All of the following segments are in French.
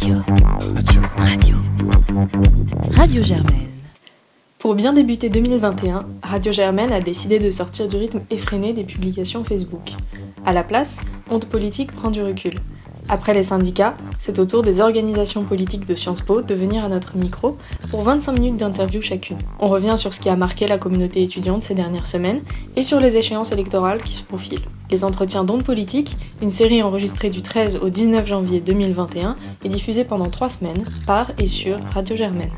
Radio. Radio. Radio. Radio Germaine. Pour bien débuter 2021, Radio Germaine a décidé de sortir du rythme effréné des publications Facebook. À la place, Honte Politique prend du recul. Après les syndicats, c'est au tour des organisations politiques de Sciences Po de venir à notre micro pour 25 minutes d'interview chacune. On revient sur ce qui a marqué la communauté étudiante ces dernières semaines et sur les échéances électorales qui se profilent. Les entretiens d'ondes politiques, une série enregistrée du 13 au 19 janvier 2021 et diffusée pendant trois semaines par et sur Radio Germaine.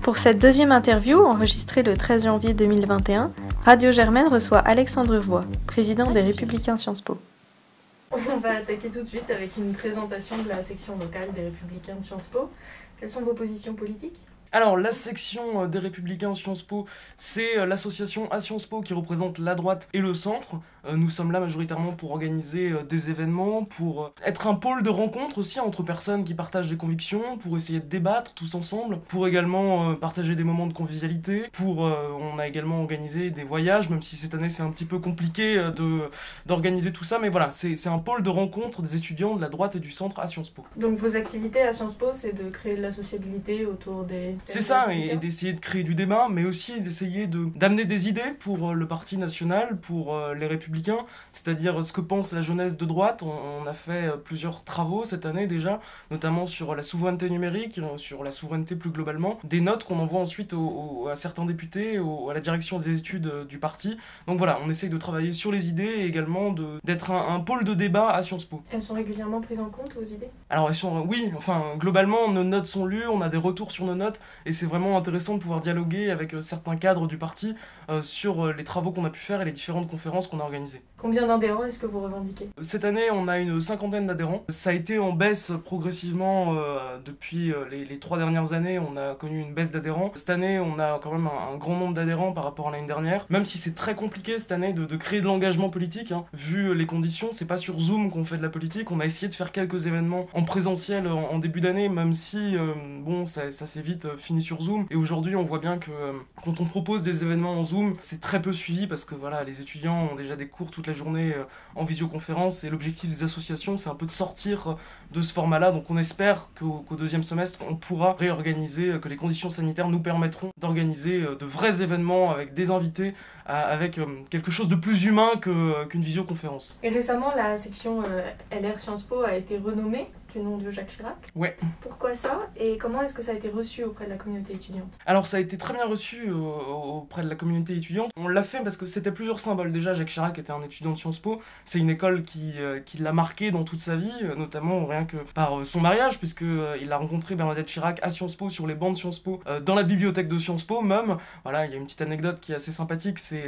Pour cette deuxième interview, enregistrée le 13 janvier 2021, Radio Germaine reçoit Alexandre Voix, président des Républicains Sciences Po. On va attaquer tout de suite avec une présentation de la section locale des Républicains de Sciences Po. Quelles sont vos positions politiques? Alors, la section euh, des Républicains Sciences Po, c'est euh, l'association à Sciences Po qui représente la droite et le centre. Euh, nous sommes là majoritairement pour organiser des événements, pour être un pôle de rencontre aussi entre personnes qui partagent des convictions, pour essayer de débattre tous ensemble, pour également partager des moments de convivialité, pour on a également organisé des voyages, même si cette année c'est un petit peu compliqué d'organiser tout ça, mais voilà, c'est un pôle de rencontre des étudiants de la droite et du centre à Sciences Po. Donc vos activités à Sciences Po, c'est de créer de la sociabilité autour des c'est ça, et, d'essayer de créer du débat, mais aussi d'essayer d'amener des idées pour euh, le Parti national, pour euh, les Républicains, c'est-à-dire ce que pense la jeunesse de droite. On, a fait euh, plusieurs travaux cette année déjà, notamment sur la souveraineté numérique, sur la souveraineté plus globalement, des notes qu'on envoie ensuite à certains députés, à la direction des études du parti. Donc voilà, on essaye de travailler sur les idées et également d'être un, un, pôle de débat à Sciences Po. Elles sont régulièrement prises en compte, vos idées? Alors elles sont, oui, enfin globalement nos notes sont lues, on a des retours sur nos notes et c'est vraiment intéressant de pouvoir dialoguer avec euh, certains cadres du parti euh, sur euh, les travaux qu'on a pu faire et les différentes conférences qu'on a organisées. Combien d'adhérents est-ce que vous revendiquez Cette année, on a une cinquantaine d'adhérents. Ça a été en baisse progressivement depuis les, trois dernières années. On a connu une baisse d'adhérents. Cette année, on a quand même un, grand nombre d'adhérents par rapport à l'année dernière. Même si c'est très compliqué cette année de, créer de l'engagement politique, hein. vu les conditions, c'est pas sur Zoom qu'on fait de la politique. On a essayé de faire quelques événements en présentiel en, début d'année, même si bon, ça, s'est vite fini sur Zoom. Et aujourd'hui, on voit bien que euh, quand on propose des événements en Zoom, c'est très peu suivi parce que voilà, les étudiants ont déjà des cours toute la journée euh, en visioconférence et l'objectif des associations, c'est un peu de sortir euh, de ce format-là. Donc on espère qu'au deuxième semestre, on pourra réorganiser, que les conditions sanitaires nous permettront d'organiser de vrais événements avec des invités, avec quelque chose de plus humain qu'une visioconférence. Et récemment, la section LR Sciences Po a été renommée du nom de Jacques Chirac. Ouais. Pourquoi ça et comment est-ce que ça a été reçu auprès de la communauté étudiante? Alors ça a été très bien reçu euh, auprès de la communauté étudiante. On l'a fait parce que c'était plusieurs symboles. Déjà, Jacques Chirac était un étudiant de Sciences Po. C'est une école qui, euh, qui l'a marqué dans toute sa vie, euh, notamment rien que par son mariage, puisque il a rencontré Bernadette Chirac à Sciences Po, sur les bancs de Sciences Po, dans la bibliothèque de Sciences Po même. Voilà, il y a une petite anecdote qui est assez sympathique. C'est,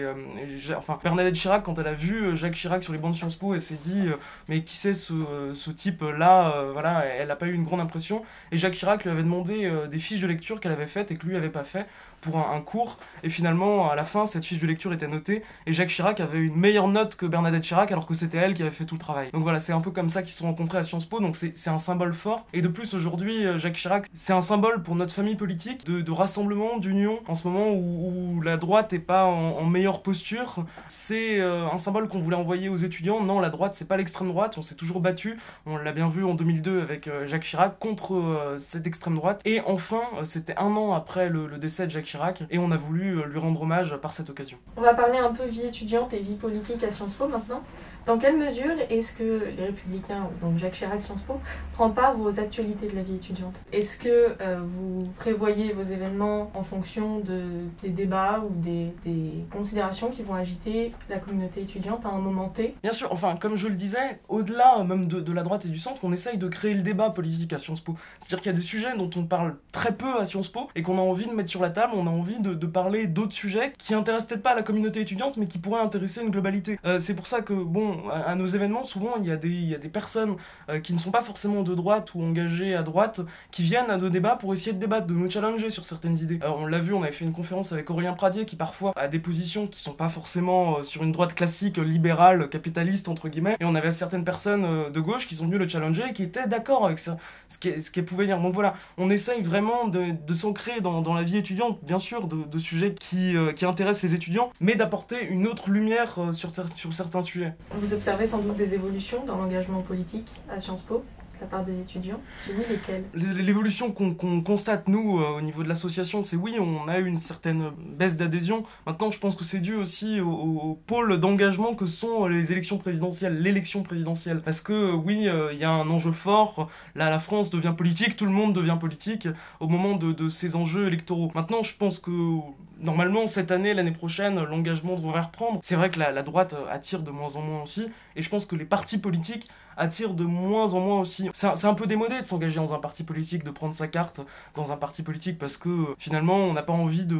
enfin, Bernadette Chirac, quand elle a vu Jacques Chirac sur les bancs de Sciences Po, elle s'est dit, mais qui c'est ce, ce type-là Voilà, elle n'a pas eu une grande impression. Et Jacques Chirac lui avait demandé des fiches de lecture qu'elle avait faites et que lui avait pas fait pour un, cours. Et finalement, à la fin, cette fiche de lecture était notée. Et Jacques Chirac avait une meilleure note que Bernadette Chirac, alors que c'était elle qui avait fait tout le travail. Donc voilà, c'est un peu comme ça qu'ils se sont rencontrés à Sciences Po. Donc c'est un symbole fort. Et de plus, aujourd'hui, euh, Jacques Chirac, c'est un symbole pour notre famille politique de, rassemblement, d'union. En ce moment où, la droite n'est pas en, meilleure posture, c'est euh, un symbole qu'on voulait envoyer aux étudiants. Non, la droite, c'est pas l'extrême droite. On s'est toujours battu. On l'a bien vu en 2002 avec euh, Jacques Chirac contre cette extrême droite. Et enfin, c'était un an après le, le décès de Jacques Chirac et on a voulu euh, lui rendre hommage par cette occasion. On va parler un peu vie étudiante et vie politique à Sciences Po maintenant. Dans quelle mesure est-ce que les Républicains, donc Jacques Chirac, Sciences Po, prend part aux actualités de la vie étudiante? Est-ce que euh, vous prévoyez vos événements en fonction de, des débats ou des, considérations qui vont agiter la communauté étudiante à un moment T? Bien sûr, enfin, comme je le disais, au-delà même de, la droite et du centre, on essaye de créer le débat politique à Sciences Po. C'est-à-dire qu'il y a des sujets dont on parle très peu à Sciences Po et qu'on a envie de mettre sur la table, on a envie de, parler d'autres sujets qui intéressent peut-être pas la communauté étudiante, mais qui pourraient intéresser une globalité. Euh, c'est pour ça que, bon, à, nos événements, souvent, il y a des, il y a des personnes euh, qui ne sont pas forcément de droite ou engagées à droite, qui viennent à nos débats pour essayer de débattre, de nous challenger sur certaines idées. Alors, on l'a vu, on avait fait une conférence avec Aurélien Pradier, qui parfois a des positions qui sont pas forcément euh, sur une droite classique, libérale, capitaliste, entre guillemets, et on avait certaines personnes euh, de gauche qui sont venues le challenger et qui étaient d'accord avec ça, ce qu'elle pouvait dire. Donc voilà, on essaye vraiment de, de s'ancrer dans, la vie étudiante, bien sûr, de, sujets qui, qui intéressent les étudiants, mais d'apporter une autre lumière sur, sur certains sujets. Vous observez sans doute des évolutions dans l'engagement politique à Sciences Po? La part des étudiants Si oui, lesquels? L'évolution qu'on constate, nous, au niveau de l'association, c'est oui, on a eu une certaine baisse d'adhésion. Maintenant, je pense que c'est dû aussi au, au pôle d'engagement que sont les élections présidentielles, l'élection présidentielle. Parce que oui, il y a un enjeu fort. Là, la France devient politique, tout le monde devient politique au moment de ces enjeux électoraux. Maintenant, je pense que normalement, cette année, l'année prochaine, l'engagement devrait reprendre. C'est vrai que la, droite attire de moins en moins aussi, et je pense que les partis politiques attirent de moins en moins aussi. C'est un, peu démodé de s'engager dans un parti politique, de prendre sa carte dans un parti politique, parce que finalement, on n'a pas envie de,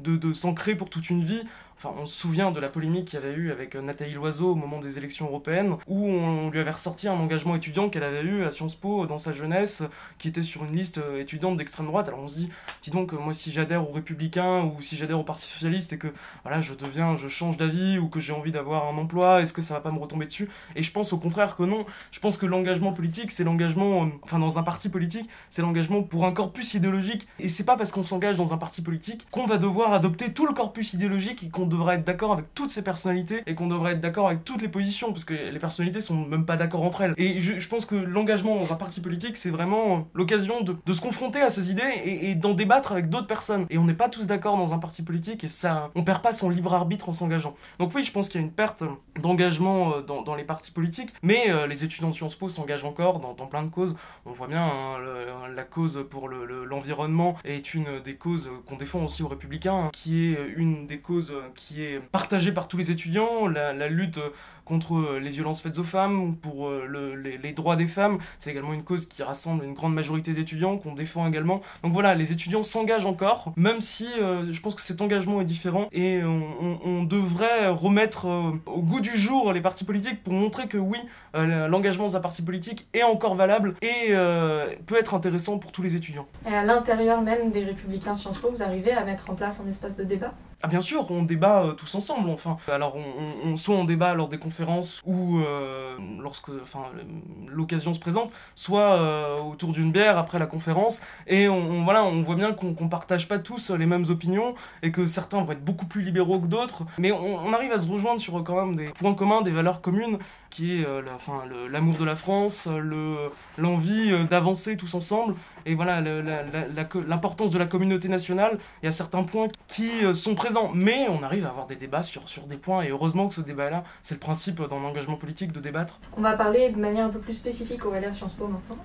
de, de s'ancrer pour toute une vie. Enfin, on se souvient de la polémique qu'il y avait eu avec Nathalie Loiseau au moment des élections européennes, où on lui avait ressorti un engagement étudiant qu'elle avait eu à Sciences Po dans sa jeunesse, qui était sur une liste étudiante d'extrême droite. Alors on se dit, dis donc, moi si j'adhère aux Républicains ou si j'adhère au Parti Socialiste et que voilà, je deviens, je change d'avis ou que j'ai envie d'avoir un emploi, est-ce que ça va pas me retomber dessus? Et je pense au contraire que non. Je pense que l'engagement politique, c'est l'engagement, euh, enfin dans un parti politique, c'est l'engagement pour un corpus idéologique. Et c'est pas parce qu'on s'engage dans un parti politique qu'on va devoir adopter tout le corpus idéologique et qu'on devra être d'accord avec toutes ces personnalités et qu'on devrait être d'accord avec toutes les positions parce que les personnalités sont même pas d'accord entre elles. Et je, pense que l'engagement dans un parti politique, c'est vraiment l'occasion de, se confronter à ces idées et, d'en débattre avec d'autres personnes. Et on n'est pas tous d'accord dans un parti politique et ça, on perd pas son libre arbitre en s'engageant. Donc oui, je pense qu'il y a une perte d'engagement euh, dans, les partis politiques, mais euh, les étudiants de Sciences Po s'engagent encore dans, plein de causes. On voit bien hein, la cause pour l'environnement est une des causes qu'on défend aussi aux Républicains, qui est une des causes qui est partagée par tous les étudiants. la lutte contre euh, les violences faites aux femmes, pour euh, le, les, droits des femmes. C'est également une cause qui rassemble une grande majorité d'étudiants, qu'on défend également. Donc voilà, les étudiants s'engagent encore, même si euh, je pense que cet engagement est différent et on, devrait remettre au goût du jour les partis politiques pour montrer que oui, l'engagement dans un parti politique est encore valable et peut être intéressant pour tous les étudiants. Et à l'intérieur même des Républicains Sciences Po, vous arrivez à mettre en place un espace de débat? Ah bien sûr, on débat tous ensemble, enfin. Alors, soit on débat lors des conférences ou euh, lorsque l'occasion se présente, soit euh, autour d'une bière après la conférence. Et on, voilà, on voit bien qu'on partage pas tous les mêmes opinions et que certains vont être beaucoup plus libéraux que d'autres. Mais on, arrive à se rejoindre sur quand même des points communs, des valeurs communes, qui est euh, l'amour de la France, l'envie d'avancer tous ensemble et voilà l'importance de la communauté nationale. Il y a certains points qui sont présents, mais on arrive à avoir des débats sur, sur des points et heureusement que ce débat-là, c'est le principe dans l'engagement politique de débattre On va parler de manière un peu plus spécifique au LR Sciences Po maintenant.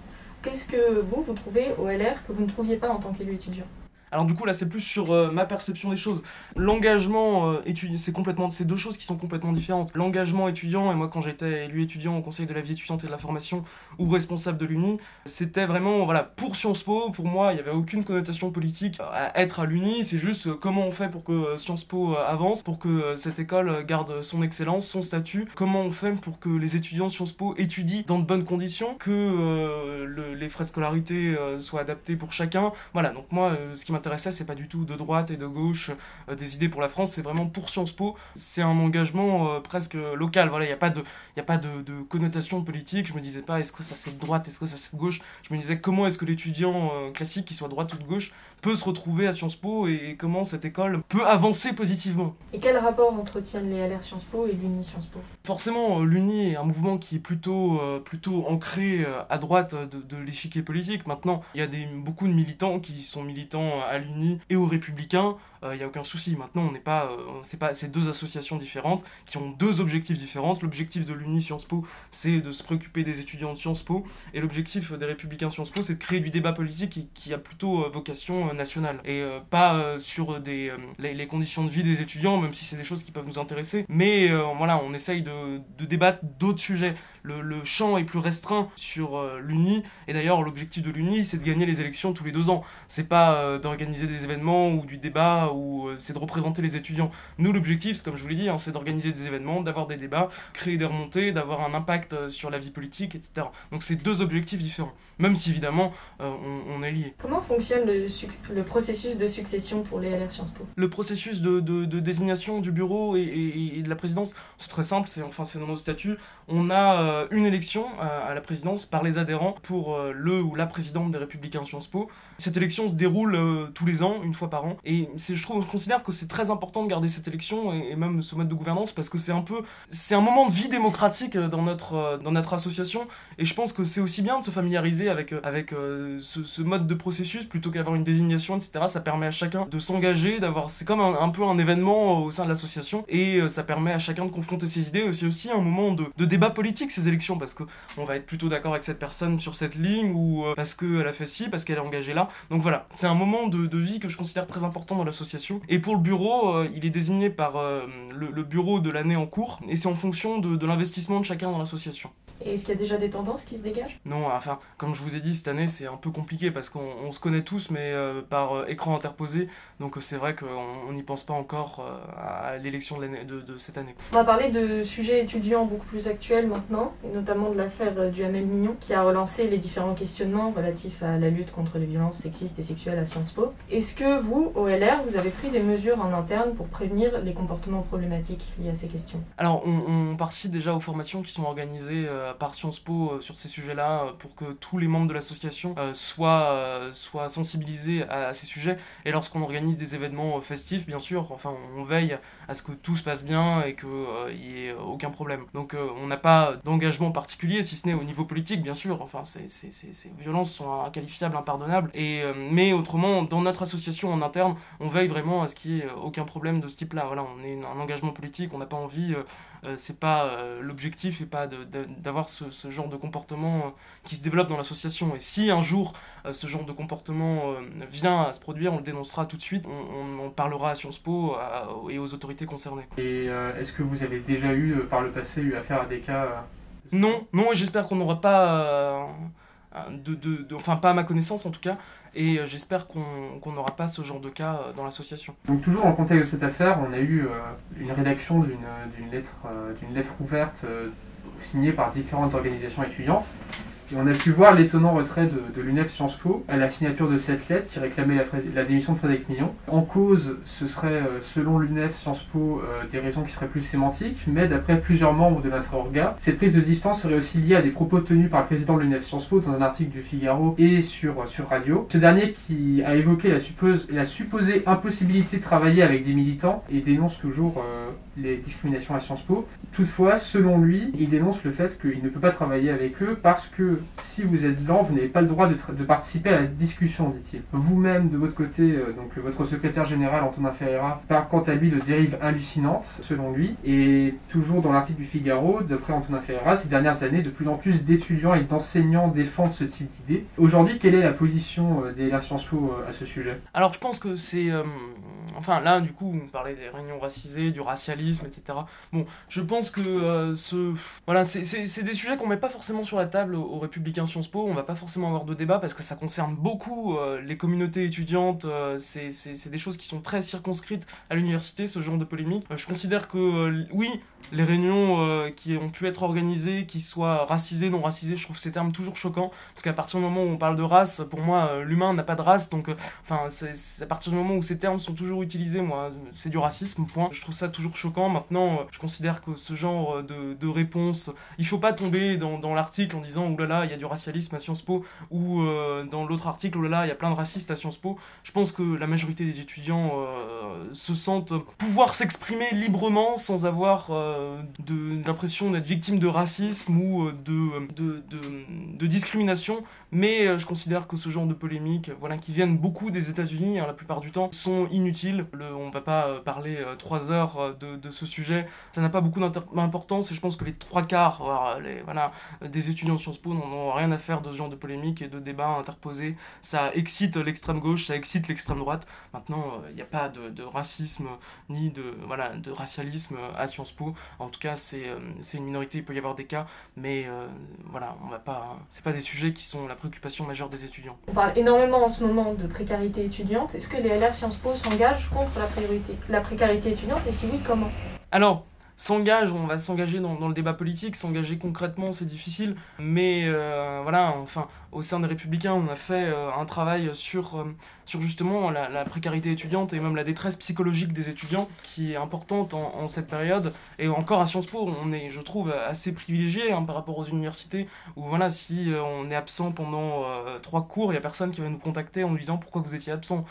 Qu'est-ce que vous, vous trouvez au LR que vous ne trouviez pas en tant qu'élu étudiant? Alors du coup là c'est plus sur euh, ma perception des choses. L'engagement euh, étudiant, c'est complètement, c'est deux choses qui sont complètement différentes. L'engagement étudiant et moi quand j'étais élu étudiant au Conseil de la vie étudiante et de la formation ou responsable de l'Uni, c'était vraiment voilà pour Sciences Po. Pour moi il n'y avait aucune connotation politique à être à l'Uni. C'est juste euh, comment on fait pour que Sciences Po avance, pour que cette école garde son excellence, son statut. Comment on fait pour que les étudiants de Sciences Po étudient dans de bonnes conditions, que les frais de scolarité soient adaptés pour chacun. Voilà donc moi ce qui m'a m'intéressait, c'est pas du tout de droite et de gauche, euh, des idées pour la France, c'est vraiment pour Sciences Po. C'est un engagement euh, presque local. Voilà, il n'y a pas, de, y a pas de, de, connotation politique. Je me disais pas est-ce que ça c'est de droite, est-ce que ça c'est de gauche? Je me disais comment est-ce que l'étudiant euh, classique, qui soit de droite ou de gauche, peut se retrouver à Sciences Po et comment cette école peut avancer positivement? Et quel rapport entretiennent les LR Sciences Po et l'Uni Sciences Po? Forcément, l'Uni est un mouvement qui est plutôt, plutôt ancré à droite de, de l'échiquier politique. Maintenant, il y a des, beaucoup de militants qui sont militants à l'Uni et aux Républicains, il euh, n'y a aucun souci. Maintenant, on n'est pas, euh, c'est pas deux associations différentes qui ont deux objectifs différents. L'objectif de l'Uni Sciences Po, c'est de se préoccuper des étudiants de Sciences Po, et l'objectif des Républicains Sciences Po, c'est de créer du débat politique qui, a plutôt euh, vocation nationale et pas sur les, conditions de vie des étudiants, même si c'est des choses qui peuvent nous intéresser. Mais voilà, on essaye de débattre d'autres sujets le, champ est plus restreint sur euh, l'Uni. Et d'ailleurs, l'objectif de l'Uni, c'est de gagner les élections tous les deux ans. C'est pas euh, d'organiser des événements ou du débat, ou euh, c'est de représenter les étudiants. Nous, l'objectif, comme je vous l'ai dit, hein, c'est d'organiser des événements, d'avoir des débats, créer des remontées, d'avoir un impact sur la vie politique, etc. Donc c'est deux objectifs différents, même si évidemment on, est liés. Comment fonctionne le, processus de succession pour les LR Sciences Po? Le processus de, désignation du bureau et, de la présidence, c'est très simple, c'est enfin c'est dans nos statuts. On a une élection à la présidence par les adhérents pour le ou la présidente des Républicains Sciences Po. Cette élection se déroule tous les ans, une fois par an, et je trouve, je considère que c'est très important de garder cette élection et, même ce mode de gouvernance parce que c'est un peu, c'est un moment de vie démocratique dans notre association, et je pense que c'est aussi bien de se familiariser avec avec ce, mode de processus plutôt qu'avoir une désignation, etc. Ça permet à chacun de s'engager, d'avoir, c'est comme un, peu un événement au sein de l'association, et ça permet à chacun de confronter ses idées. C'est aussi un moment de, de, débat politique ces élections parce que on va être plutôt d'accord avec cette personne sur cette ligne ou parce qu'elle a fait ci, parce qu'elle est engagée là. Donc voilà, c'est un moment de, vie que je considère très important dans l'association. Et pour le bureau, euh, il est désigné par euh, le, bureau de l'année en cours, et c'est en fonction de, l'investissement de chacun dans l'association. Et est-ce qu'il y a déjà des tendances qui se dégagent? Non, enfin, comme je vous ai dit, cette année c'est un peu compliqué parce qu'on se connaît tous, mais euh, par écran interposé, donc c'est vrai qu'on n'y pense pas encore à l'élection de, de, cette année. On va parler de sujets étudiants beaucoup plus actuels maintenant, et notamment de l'affaire du Hamel Mignon, qui a relancé les différents questionnements relatifs à la lutte contre les violences sexistes et sexuelles à Sciences Po. Est-ce que vous, au LR, vous avez pris des mesures en interne pour prévenir les comportements problématiques liés à ces questions? Alors, on, participe déjà aux formations qui sont organisées euh, par Sciences Po euh, sur ces sujets-là euh, pour que tous les membres de l'association soient, soient sensibilisés à, ces sujets. Et lorsqu'on organise des événements festifs, bien sûr, enfin, on veille à ce que tout se passe bien et qu'il n'y ait aucun problème. Donc, on n'a pas d'engagement particulier, si ce n'est au niveau politique, bien sûr. Enfin, ces violences sont inqualifiables, impardonnables. Et, mais autrement, dans notre association en interne, on veille vraiment à ce qu'il n'y ait euh, aucun problème de ce type-là. Voilà, on est un engagement politique, on n'a pas envie, euh, euh, c'est pas l'objectif et pas d'avoir ce, genre de comportement qui se développe dans l'association. Et si un jour ce genre de comportement vient à se produire, on le dénoncera tout de suite, on, on parlera à Sciences Po et aux autorités concernées. Et est-ce que vous avez déjà eu par le passé eu affaire à des cas Non, non, et j'espère qu'on n'aura pas de, de, enfin pas à ma connaissance en tout cas, et euh, j'espère qu'on n'aura pas ce genre de cas euh, dans l'association. Donc toujours en contexte de cette affaire, on a eu euh, une rédaction d'une lettre, lettre ouverte signée par différentes organisations étudiantes et on a pu voir l'étonnant retrait de, l'UNEF Sciences Po à la signature de cette lettre qui réclamait la, démission de Frédéric Millon. En cause, ce serait, euh, selon l'UNEF Sciences Po, euh, des raisons qui seraient plus sémantiques, mais d'après plusieurs membres de l'intra-orga, cette prise de distance serait aussi liée à des propos tenus par le président de l'UNEF Sciences Po dans un article du Figaro et sur, sur Radio. Ce dernier qui a évoqué la, supposée impossibilité de travailler avec des militants et dénonce toujours euh, les discriminations à Sciences Po. Toutefois, selon lui, il dénonce le fait qu'il ne peut pas travailler avec eux parce que si vous êtes blanc, vous n'avez pas le droit de, participer à la discussion, dit-il. Vous-même, de votre côté, euh, donc votre secrétaire général, Antonin Ferreira, parle quant à lui de dérives hallucinantes, selon lui. Et toujours dans l'article du Figaro, d'après Antonin Ferreira, ces dernières années, de plus en plus d'étudiants et d'enseignants défendent ce type d'idée. Aujourd'hui, quelle est la position euh, des LR Sciences Po euh, à ce sujet? Alors, je pense que c'est... Enfin, là, du coup, on parlait des réunions racisées, du racialisme, etc. Bon, je pense que ce... Voilà, c'est des sujets qu'on met pas forcément sur la table au républicain Sciences Po, on va pas forcément avoir de débat parce que ça concerne beaucoup euh, les communautés étudiantes, euh, c'est des choses qui sont très circonscrites à l'université, ce genre de polémique. Euh, je considère que oui, les réunions qui ont pu être organisées, qui soient racisées, non racisées, je trouve ces termes toujours choquants parce qu'à partir du moment où on parle de race, pour moi, l'humain n'a pas de race, donc enfin, c'est à partir du moment où ces termes sont toujours utilisés, moi, c'est du racisme, point. Je trouve ça toujours choquant. Maintenant, je considère que ce genre de, de réponse, il faut pas tomber dans, l'article en disant, oulala, il y a du racialisme à Sciences Po, ou euh, dans l'autre article, oh là là, il y a plein de racistes à Sciences Po. Je pense que la majorité des étudiants euh, se sentent pouvoir s'exprimer librement sans avoir euh, l'impression d'être victime de racisme ou de, de, de, discrimination. Mais je considère que ce genre de polémiques, voilà, qui viennent beaucoup des États-Unis, hein, la plupart du temps, sont inutiles. Le, on va pas parler trois heures de, de, ce sujet. Ça n'a pas beaucoup d'importance et je pense que les trois quarts des étudiants de Sciences Po n'ont rien à faire de ce genre de polémique et de débat interposé. Ça excite l'extrême gauche, ça excite l'extrême droite. Maintenant, il euh, n'y a pas de, racisme ni de, voilà, de racialisme à Sciences Po. En tout cas, c'est euh, une minorité, il peut y avoir des cas, mais euh, voilà, on va pas. C'est pas des sujets qui sont la préoccupation majeure des étudiants. On parle énormément en ce moment de précarité étudiante. Est-ce que les LR Sciences Po s'engagent contre la, priorité, la précarité étudiante et si oui, comment? Alors, s'engage, on va s'engager dans, le débat politique, s'engager concrètement, c'est difficile. Mais euh, voilà, enfin, au sein des Républicains, on a fait euh, un travail sur, euh, sur justement la, précarité étudiante et même la détresse psychologique des étudiants, qui est importante en, cette période. Et encore à Sciences Po, on est, je trouve, assez privilégié hein, par rapport aux universités, où voilà, si on est absent pendant trois cours, il n'y a personne qui va nous contacter en nous disant pourquoi vous étiez absent.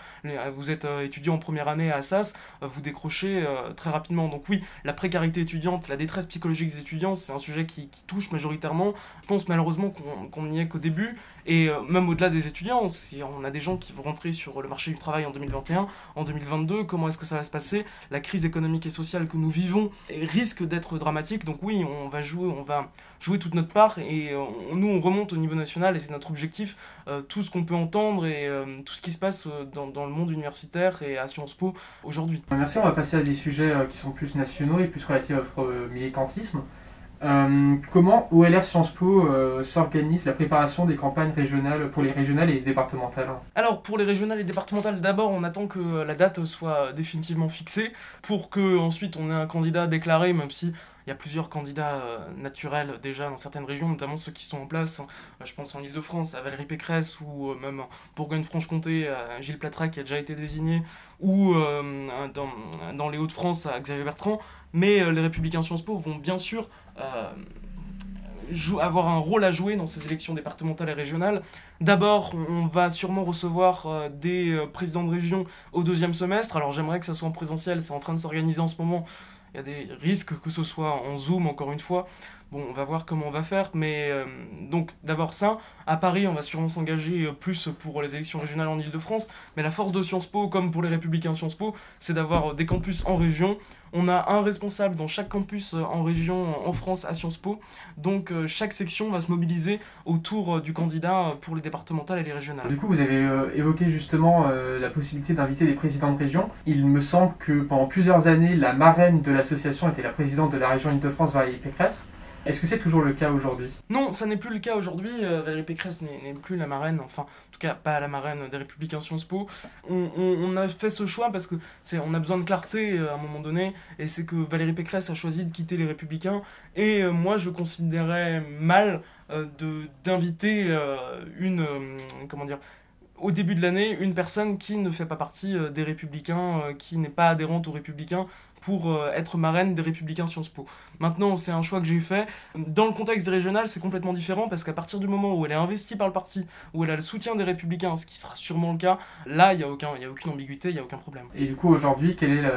Vous êtes étudiant en première année à Assas, vous décrochez très rapidement. Donc oui, la précarité étudiante, la détresse psychologique des étudiants, c'est un sujet qui, touche majoritairement. Je pense malheureusement qu'on n'y est qu'au début. Et euh, même au-delà des étudiants, si on a des gens qui vont rentrer sur le marché du travail en 2021, en 2022, comment est-ce que ça va se passer La crise économique et sociale que nous vivons risque d'être dramatique. Donc oui, on va jouer, on va jouer toute notre part. Et euh, nous, on remonte au niveau national et c'est notre objectif. Euh, tout ce qu'on peut entendre et tout ce qui se passe dans, dans, le monde universitaire et à Sciences Po aujourd'hui. Merci, on va passer à des sujets qui sont plus nationaux et plus relatifs euh, militantisme. Euh, comment OLR Sciences Po euh, s'organise la préparation des campagnes régionales pour les régionales et départementales? Alors pour les régionales et départementales, d'abord on attend que la date soit définitivement fixée pour que ensuite on ait un candidat déclaré, même si il y a plusieurs candidats naturels déjà dans certaines régions, notamment ceux qui sont en place. Hein. Je pense en Ile-de-France à Valérie Pécresse ou même en Bourgogne-Franche-Comté à Gilles Platra qui a déjà été désigné, ou dans, les Hauts-de-France à Xavier Bertrand. Mais euh, les républicains Sciences Po vont bien sûr euh, avoir un rôle à jouer dans ces élections départementales et régionales. D'abord, on va sûrement recevoir euh, des présidents de région au deuxième semestre. Alors j'aimerais que ça soit en présentiel, c'est en train de s'organiser en ce moment. Il y a des risques que ce soit en Zoom, encore une fois. Bon, on va voir comment on va faire, mais euh, donc d'abord ça. À Paris, on va sûrement s'engager euh, plus pour les élections régionales en Ile-de-France, mais la force de Sciences Po, comme pour les Républicains Sciences Po, c'est d'avoir euh, des campus en région. On a un responsable dans chaque campus en région en France à Sciences Po, donc chaque section va se mobiliser autour du candidat pour les départementales et les régionales. Du coup, vous avez évoqué justement la possibilité d'inviter des présidents de région. Il me semble que pendant plusieurs années, la marraine de l'association était la présidente de la région Ile-de-France, Valérie Pécresse. Est-ce que c'est toujours le cas aujourd'hui? Non, ça n'est plus le cas aujourd'hui. Euh, Valérie Pécresse n'est plus la marraine, enfin, en tout cas, pas la marraine des Républicains Sciences Po. On, a fait ce choix parce que c'est, on a besoin de clarté euh, à un moment donné, et c'est que Valérie Pécresse a choisi de quitter les Républicains, et euh, moi je considérais mal d'inviter une comment dire au début de l'année une personne qui ne fait pas partie des républicains, qui n'est pas adhérente aux républicains, pour euh, être marraine des Républicains Sciences Po. Maintenant, c'est un choix que j'ai fait. Dans le contexte des régionales, c'est complètement différent parce qu'à partir du moment où elle est investie par le parti, où elle a le soutien des Républicains, ce qui sera sûrement le cas, là, il n'y a, aucun, a aucune ambiguïté, il n'y a aucun problème. Et du coup, aujourd'hui, quelle est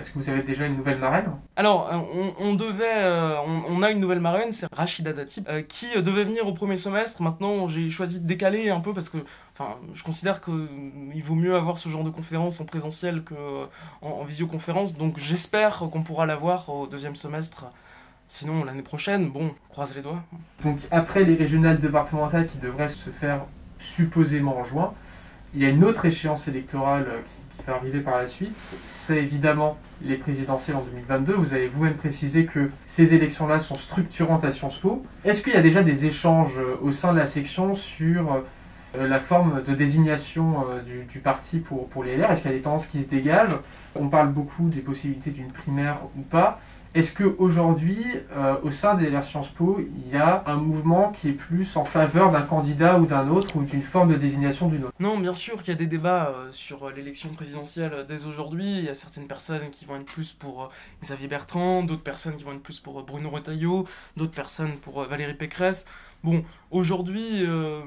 est-ce que vous avez déjà une nouvelle marraine? Alors, euh, on, devait, euh, on, a une nouvelle marraine, c'est Rachida Dati, qui devait venir au premier semestre. Maintenant, j'ai choisi de décaler un peu parce que Enfin, je considère qu'il vaut mieux avoir ce genre de conférence en présentiel qu'en en, visioconférence, donc j'espère qu'on pourra l'avoir au deuxième semestre. Sinon, l'année prochaine, bon, croise les doigts. Donc, après les régionales départementales qui devraient se faire supposément en juin, il y a une autre échéance électorale qui, qui va arriver par la suite. C'est évidemment les présidentielles en 2022. Vous avez vous-même précisé que ces élections-là sont structurantes à Sciences Po. Est-ce qu'il y a déjà des échanges au sein de la section sur euh, la forme de désignation euh, du, parti pour, pour les LR Est-ce qu'il y a des tendances qui se dégagent? On parle beaucoup des possibilités d'une primaire ou pas. Est-ce qu'aujourd'hui, euh, au sein des LR Sciences Po, il y a un mouvement qui est plus en faveur d'un candidat ou d'un autre ou d'une forme de désignation d'une autre? Non, bien sûr qu'il y a des débats sur l'élection présidentielle dès aujourd'hui. Il y a certaines personnes qui vont être plus pour Xavier Bertrand, d'autres personnes qui vont être plus pour Bruno Retailleau, d'autres personnes pour Valérie Pécresse. Bon, aujourd'hui, euh,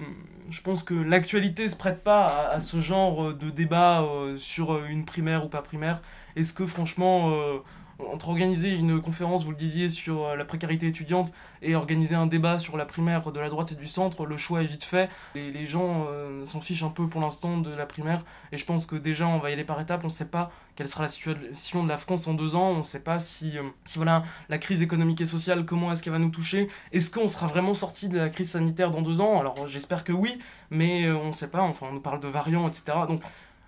je pense que l'actualité se prête pas à, ce genre de débat euh, sur une primaire ou pas primaire. Est-ce que franchement, euh, entre organiser une conférence, vous le disiez, sur euh, la précarité étudiante et organiser un débat sur la primaire de la droite et du centre, le choix est vite fait. Les, les gens euh, s'en fichent un peu pour l'instant de la primaire et je pense que déjà on va y aller par étapes. On ne sait pas quelle sera la situation de la France en deux ans. On ne sait pas si, euh, si voilà, la crise économique et sociale, comment est-ce qu'elle va nous toucher. Est-ce qu'on sera vraiment sorti de la crise sanitaire dans deux ans? Alors j'espère que oui, mais on ne sait pas. Enfin, on nous parle de variants, etc. Donc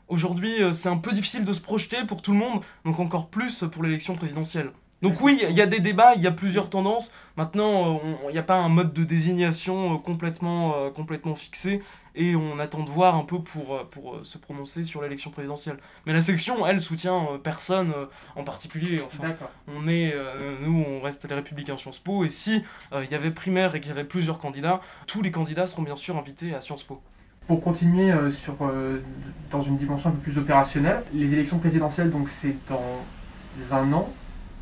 Aujourd'hui, euh, c'est un peu difficile de se projeter pour tout le monde, donc encore plus pour l'élection présidentielle. Donc oui, il y a des débats, il y a plusieurs tendances. Maintenant, il n'y a pas un mode de désignation complètement, complètement fixé et on attend de voir un peu pour, pour se prononcer sur l'élection présidentielle. Mais la section, elle, soutient personne en particulier. Enfin, on est, nous, on reste les Républicains Sciences Po, et si il y avait primaire et qu'il y avait plusieurs candidats, tous les candidats seront bien sûr invités à Sciences Po. Pour continuer euh, sur, euh, dans une dimension un peu plus opérationnelle, les élections présidentielles, donc c'est dans un an,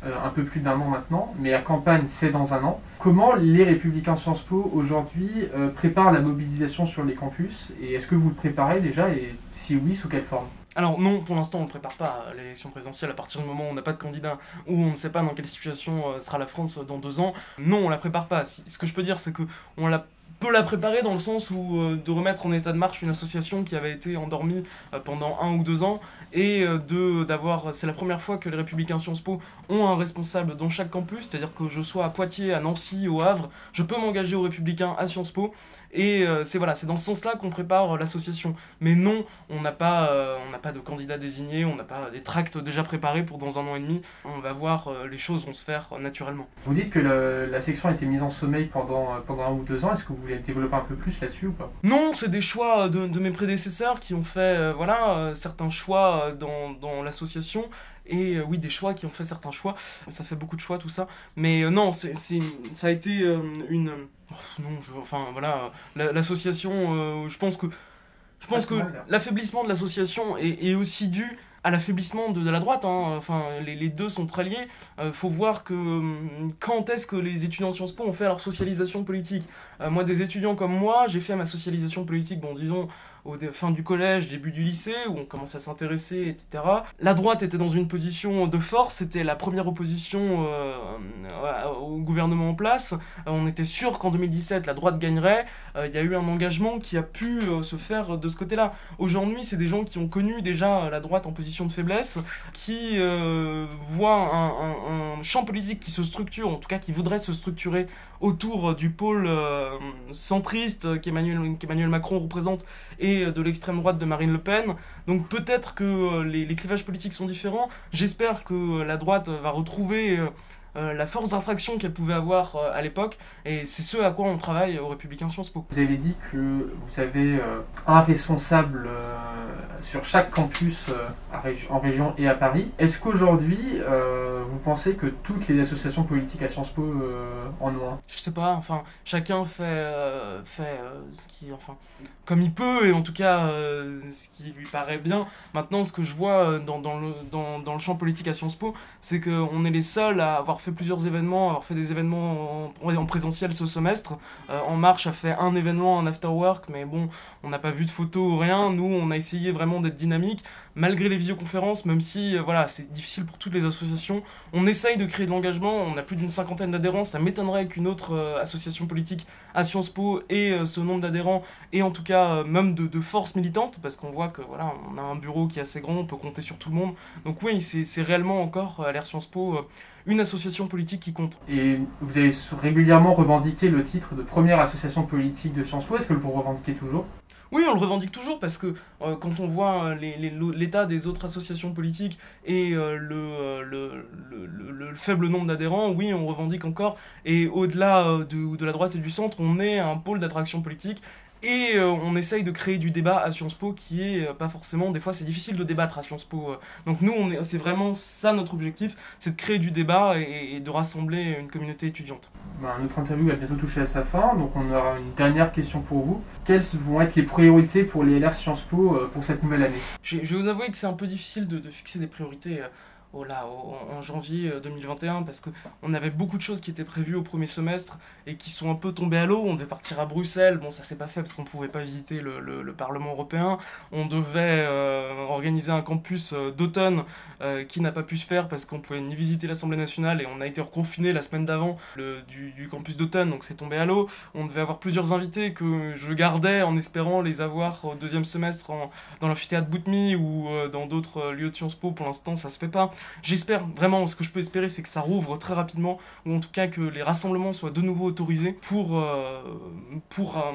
euh, un peu plus d'un an maintenant, mais la campagne c'est dans un an. Comment les Républicains Sciences Po aujourd'hui préparent la mobilisation sur les campus Et est-ce que vous le préparez déjà Et si oui, sous quelle forme? Alors non, pour l'instant on ne prépare pas l'élection présidentielle à partir du moment où on n'a pas de candidat ou on ne sait pas dans quelle situation sera la France dans deux ans. Non, on la prépare pas. Ce que je peux dire c'est que on l'a peut la préparer dans le sens où euh, de remettre en état de marche une association qui avait été endormie euh, pendant un ou deux ans et euh, de d'avoir c'est la première fois que les républicains Sciences Po ont un responsable dans chaque campus c'est-à-dire que je sois à Poitiers à Nancy au Havre je peux m'engager aux républicains à Sciences Po et euh, c'est voilà, c'est dans ce sens-là qu'on prépare euh, l'association. Mais non, on n'a pas, euh, on n'a pas de candidat désigné, on n'a pas des tracts déjà préparés pour dans un an et demi. On va voir, les choses vont se faire naturellement. Vous dites que la section a été mise en sommeil pendant, pendant un ou deux ans. Est-ce que vous voulez développer un peu plus là-dessus ou pas? Non, c'est des choix de, de, mes prédécesseurs qui ont fait voilà, certains choix dans, dans l'association et oui des choix qui ont fait certains choix ça fait beaucoup de choix tout ça mais non c'est ça a été une non, enfin voilà, l'association, euh, je pense que je pense que l'affaiblissement de l'association est, aussi dû à l'affaiblissement de, la droite. Hein. Enfin, les, deux sont très liés. Euh, faut voir que hum, quand est-ce que les étudiants de Sciences Po ont fait leur socialisation politique? Euh, moi, des étudiants comme moi, j'ai fait ma socialisation politique, bon, disons, au fin du collège, début du lycée, où on commence à s'intéresser, etc. La droite était dans une position de force, c'était la première opposition euh, au gouvernement en place. Euh, on était sûr qu'en 2017, la droite gagnerait. Euh, il y a eu un engagement qui a pu se faire de ce côté-là. Aujourd'hui, c'est des gens qui ont connu déjà la droite en position de faiblesse, qui voient un, champ politique qui se structure, en tout cas qui voudrait se structurer autour du pôle centriste qu'Emmanuel Macron représente et de l'extrême droite de Marine Le Pen. Donc peut-être que euh, les, les, clivages politiques sont différents. J'espère que la droite va retrouver euh, euh, la force d'infraction qu'elle pouvait avoir euh, à l'époque, et c'est ce à quoi on travaille aux Républicains Sciences Po. Vous avez dit que vous avez euh, un responsable sur chaque campus en région et à Paris. Est-ce qu'aujourd'hui, vous pensez que toutes les associations politiques à Sciences Po en ont Je sais pas, enfin, chacun fait, fait ce qui, enfin, comme il peut, et en tout cas, ce qui lui paraît bien. Maintenant, ce que je vois dans, dans, le, dans, dans le champ politique à Sciences Po, c'est qu'on est les seuls à avoir fait plusieurs événements, avoir fait des événements en, présentiel ce semestre. Euh, en Marche a fait un événement en after work, mais bon, on n'a pas vu de photos ou rien. Nous, on a essayé vraiment d'être dynamique, malgré les visioconférences, même si euh, voilà, c'est difficile pour toutes les associations. On essaye de créer de l'engagement, on a plus d'une cinquantaine d'adhérents, ça m'étonnerait qu'une autre euh, association politique à Sciences Po ait ce nombre d'adhérents, et en tout cas même de, de force militante, parce qu'on voit que voilà, on a un bureau qui est assez grand, on peut compter sur tout le monde. Donc oui, c'est réellement encore à l'ère Sciences Po une association politique qui compte. Et vous avez régulièrement revendiqué le titre de première association politique de Sciences Po, est-ce que vous le revendiquez toujours? Oui, on le revendique toujours parce que euh, quand on voit euh, l'état des autres associations politiques et euh, le, le, faible nombre d'adhérents, oui, on revendique encore. Et au-delà de, de, la droite et du centre, on est un pôle d'attraction politique et euh, on essaye de créer du débat à Sciences Po qui est euh, pas forcément, des fois c'est difficile de débattre à Sciences Po. Euh. Donc nous, c'est vraiment ça notre objectif, c'est de créer du débat et, de rassembler une communauté étudiante. Bah, notre interview va bientôt toucher à sa fin, donc on aura une dernière question pour vous. Quelles vont être les priorités pour les LR Sciences Po pour cette nouvelle année? Je, vais vous avouer que c'est un peu difficile de, de fixer des priorités en janvier 2021 euh, parce qu'on avait beaucoup de choses qui étaient prévues au premier semestre et qui sont un peu tombées à l'eau. On devait partir à Bruxelles, bon ça s'est pas fait parce qu'on pouvait pas visiter le, le, Parlement européen. On devait euh, organiser un campus euh, d'automne qui n'a pas pu se faire parce qu'on pouvait ni visiter l'Assemblée nationale et on a été reconfiné la semaine d'avant du, campus d'automne donc c'est tombé à l'eau. On devait avoir plusieurs invités que je gardais en espérant les avoir au deuxième semestre dans l'amphithéâtre Boutmy ou dans d'autres lieux de Sciences Po. Pour l'instant ça se fait pas. J'espère vraiment, ce que je peux espérer, c'est que ça rouvre très rapidement, ou en tout cas que les rassemblements soient de nouveau autorisés pour, euh, euh,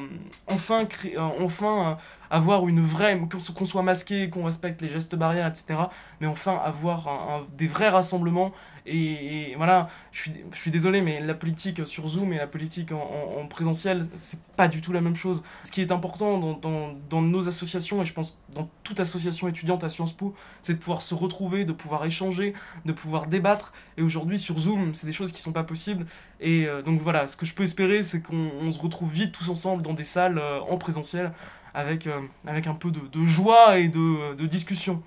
enfin, euh, enfin avoir une vraie, qu'on soit masqué, qu'on respecte les gestes barrières, etc. Mais enfin avoir des vrais rassemblements et, voilà, je suis, je suis désolé, mais la politique sur Zoom et la politique en, présentiel, c'est pas du tout la même chose. Ce qui est important dans, dans, dans, nos associations, et je pense dans toute association étudiante à Sciences Po, c'est de pouvoir se retrouver, de pouvoir échanger, de pouvoir débattre. Et aujourd'hui, sur Zoom, c'est des choses qui sont pas possibles. Et euh, donc voilà, ce que je peux espérer, c'est qu'on se retrouve vite tous ensemble dans des salles euh, en présentiel avec, euh, avec un peu de, de joie et de, de discussion.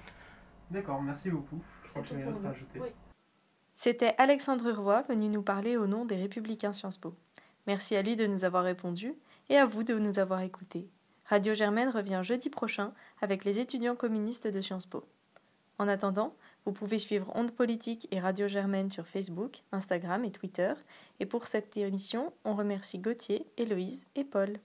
D'accord, merci beaucoup. Je crois que j'ai rien à rajouter. C'était Alexandre Roy venu nous parler au nom des Républicains Sciences Po. Merci à lui de nous avoir répondu et à vous de nous avoir écoutés. Radio Germaine revient jeudi prochain avec les étudiants communistes de Sciences Po. En attendant, vous pouvez suivre Onde Politique et Radio Germaine sur Facebook, Instagram et Twitter. Et pour cette émission, on remercie Gauthier, Héloïse et Paul.